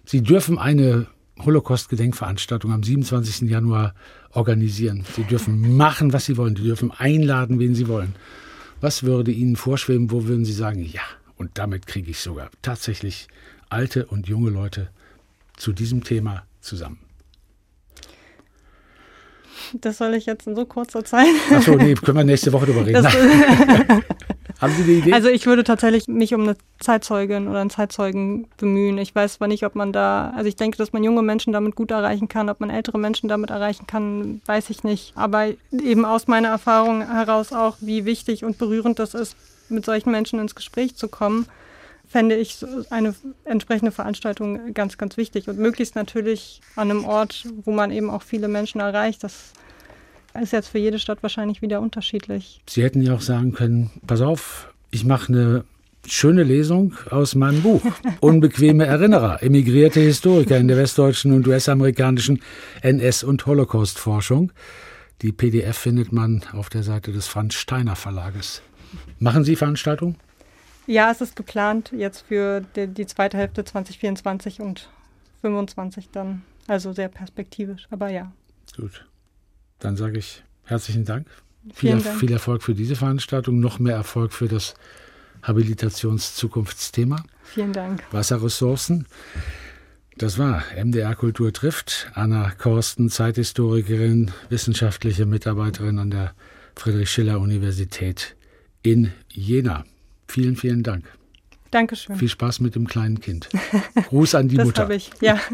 Sie dürfen eine Holocaust-Gedenkveranstaltung am 27. Januar organisieren. Sie dürfen machen, was Sie wollen. Sie dürfen einladen, wen Sie wollen. Was würde Ihnen vorschweben? Wo würden Sie sagen, ja, und damit kriege ich sogar tatsächlich alte und junge Leute zu diesem Thema zusammen? Das soll ich jetzt in so kurzer Zeit. Achso, nee, können wir nächste Woche drüber reden. *laughs* Haben Sie eine Idee? Also ich würde tatsächlich mich um eine Zeitzeugin oder einen Zeitzeugen bemühen. Ich weiß zwar nicht, ob man da, also ich denke, dass man junge Menschen damit gut erreichen kann, ob man ältere Menschen damit erreichen kann, weiß ich nicht. Aber eben aus meiner Erfahrung heraus auch, wie wichtig und berührend das ist, mit solchen Menschen ins Gespräch zu kommen, fände ich eine entsprechende Veranstaltung ganz, ganz wichtig und möglichst natürlich an einem Ort, wo man eben auch viele Menschen erreicht. Das ist jetzt für jede Stadt wahrscheinlich wieder unterschiedlich. Sie hätten ja auch sagen können, pass auf, ich mache eine schöne Lesung aus meinem Buch. *laughs* Unbequeme Erinnerer, emigrierte Historiker in der westdeutschen und US-amerikanischen NS- und Holocaust-Forschung. Die PDF findet man auf der Seite des Franz Steiner Verlages. Machen Sie Veranstaltungen? Ja, es ist geplant jetzt für die, die zweite Hälfte 2024 und 2025 dann. Also sehr perspektivisch, aber ja. Gut. Dann sage ich herzlichen Dank. Viel, Dank. viel Erfolg für diese Veranstaltung, noch mehr Erfolg für das Habilitationszukunftsthema. Vielen Dank. Wasserressourcen. Das war MDR Kultur trifft. Anna Korsten, Zeithistorikerin, wissenschaftliche Mitarbeiterin an der Friedrich-Schiller-Universität in Jena. Vielen, vielen Dank. Dankeschön. Viel Spaß mit dem kleinen Kind. Gruß an die *laughs* das Mutter. Das habe ich, ja. *laughs*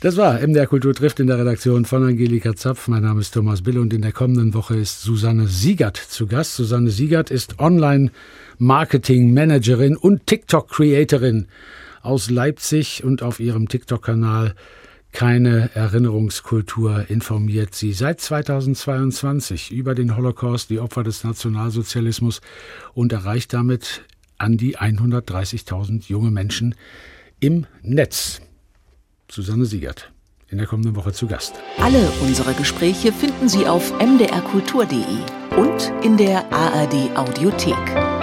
Das war MDR Kultur trifft in der Redaktion von Angelika Zapf. Mein Name ist Thomas Bill und in der kommenden Woche ist Susanne Siegert zu Gast. Susanne Siegert ist Online-Marketing-Managerin und TikTok-Creatorin aus Leipzig und auf ihrem TikTok-Kanal keine Erinnerungskultur informiert sie seit 2022 über den Holocaust, die Opfer des Nationalsozialismus und erreicht damit an die 130.000 junge Menschen im Netz. Susanne Siegert in der kommenden Woche zu Gast. Alle unsere Gespräche finden Sie auf mdrkultur.de und in der ARD Audiothek.